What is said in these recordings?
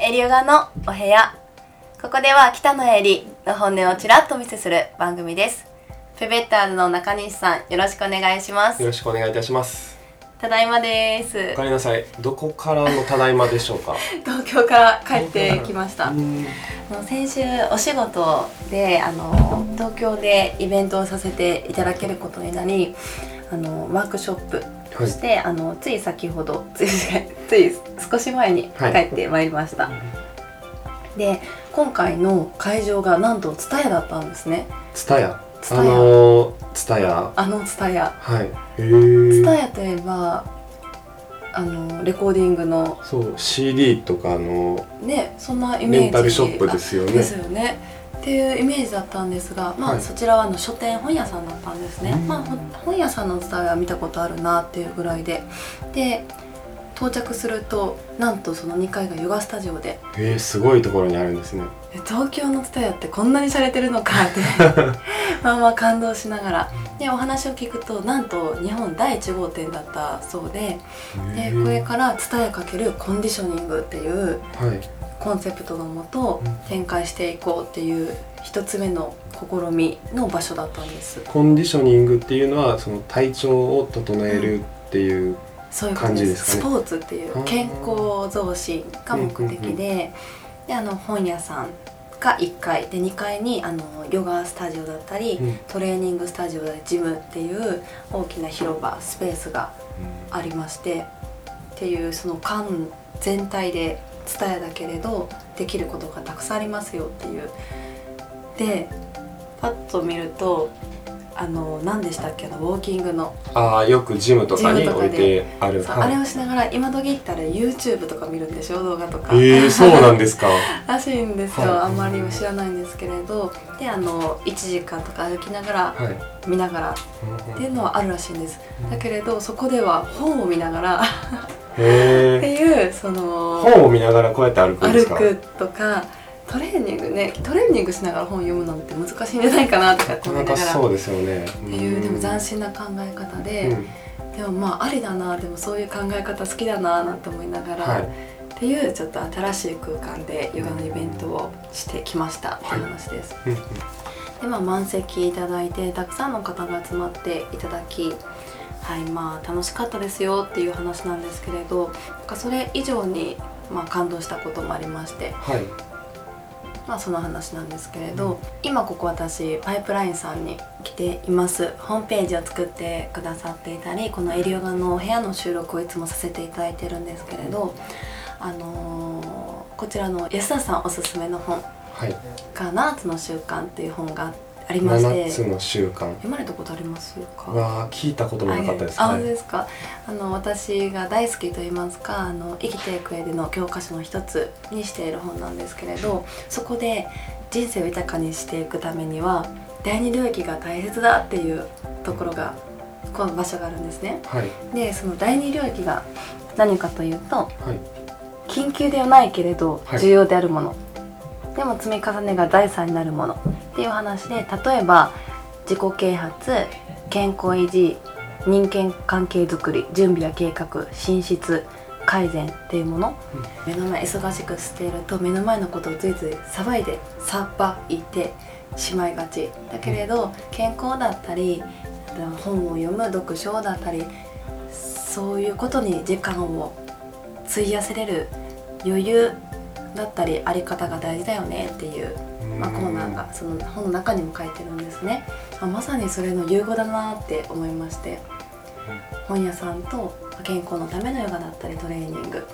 エリヨガのお部屋。ここでは北野エリの本音をちらっとお見せする番組です。ペベッターズの中西さんよろしくお願いします。よろしくお願いいたします。ただいまです。おかえりなさい。どこからのただいまでしょうか？東京から帰ってきました。先週お仕事であの東京でイベントをさせていただけることになりあのワークショップそして、あのつい先ほど ついつい少し前に帰はい。ってまいりました、で今回の会場がなんと蔦屋だったんですね。ツタヤツタヤあのツタヤあの蔦屋。はい。へえ蔦屋といえばあのレコーディングのそう CD とかのねそんなイメージレンタルショップですよね。あですよねっていうイメージだったんですが、まあはい。そちらはあの書店本屋さんだったんですね、うん。まあほ本屋さんの伝えは見たことあるなっていうぐらいで。で到着するとなんとその2階がヨガスタジオで。えー、すごいところにあるんですね。え東京の蔦屋ってこんなに洒落てるのかって。まあまあ感動しながら。でお話を聞くとなんと日本第1号店だったそうで。へでーこれから蔦屋×コンディショニングっていうはい。コンセプトのもとうん。展開していこうっていう一つ目の試みの場所だったんです。コンディショニングっていうのはその体調を整えるっていう、そういうことで感じですね。スポーツっていう健康増進が目的で,、であの本屋さんが1階で2階にあのヨガスタジオだったり、うん。トレーニングスタジオだったりジムっていう大きな広場スペースがありましてっていうその間全体で伝えだけれどできることがたくさんありますよっていう。でパッと見るとあの何でしたっけ？あのウォーキングの。ああよくジムとかに置いてある。あれをしながら今時行ったら YouTube とか見るんでしょ動画とか、えー、そうなんですか。らしいんですよ、はい。あんまり知らないんですけれど。であの1時間とか歩きながらはい。見ながら。っていうのはあるらしいんです。だけれどそこでは本を見ながら。っていうその本を見ながらこうやって歩くんですか？歩くとかトレーニングねトレーニングしながら本読むなんて難しいんじゃないかなとかって思いながらそうですよね。っていうでも斬新な考え方で、うん。でもまあありだなでもそういう考え方好きだななんて思いながら、はい。っていうちょっと新しい空間でヨガのイベントをしてきましたってい。う話です。うんうん。でまあ満席いただいてたくさんの方が集まっていただきはいまあ楽しかったですよっていう話なんですけれどそれ以上にまあ感動したこともありましてはいまあその話なんですけれど、今ここ私パイプラインさんに来ています。ホームページを作ってくださっていたりこのエリオガのお部屋の収録をいつもさせていただいてるんですけれどあのーこちらの安田さんおすすめの本はい。が「7つの習慣」っていう本がありまして。7つの習慣。読まれたことありますか？は聞いたこともなかったですあ、はいですか？あの私が大好きと言いますか、あの生きていく上での教科書の一つにしている本なんですけれど、そこで人生を豊かにしていくためには第二領域が大切だっていうところがこの場所があるんですね。はい。で、その第二領域が何かというと、はい。緊急ではないけれどはい。重要であるもの、でも積み重ねが財産になるものっていう話で例えば自己啓発健康維持人間関係づくり準備や計画進出改善っていうもの、目の前忙しくしていると目の前のことをついつい騒いでさばいてしまいがち。だけれど健康だったり本を読む読書だったりそういうことに時間を費やせれる余裕だったりあり方が大事だよねっていう、まあ、コーナーがその本の中にも書いてるんですね、まあまさにそれの融合だなって思いまして。本屋さんと健康のためのヨガだったりトレーニング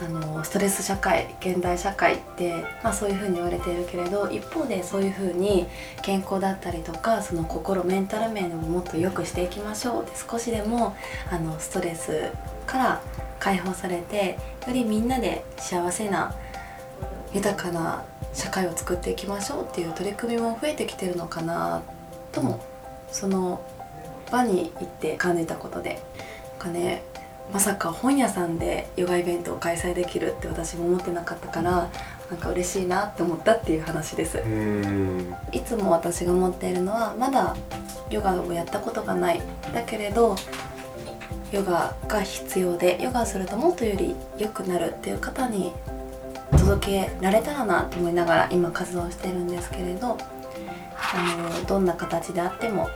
あのストレス社会現代社会って、まあ、そういうふうに言われているけれど一方でそういうふうに健康だったりとかその心メンタル面でももっと良くしていきましょう。で少しでもあのストレスから解放されてよりみんなで幸せな豊かな社会を作っていきましょう。っていう取り組みも増えてきてるのかなともその場に行って感じたことで。なんかねまさか本屋さんでヨガイベントを開催できるって私も思ってなかったからなんか嬉しいなって思ったっていう話です。いつも私が思っているのはまだヨガをやったことがない。だけれどヨガが必要でヨガするともっとより良くなるっていう方に届けられたらなと思いながら今活動してるんですけれどあのどんな形であっても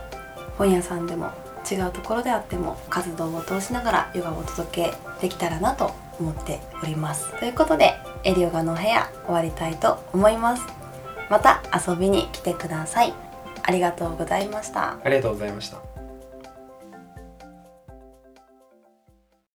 本屋さんでも違うところであっても活動を通しながらヨガをお届けできたらなと思っております。ということでエリヨガの部屋終わりたいと思います。また遊びに来てください。ありがとうございました。ありがとうございました。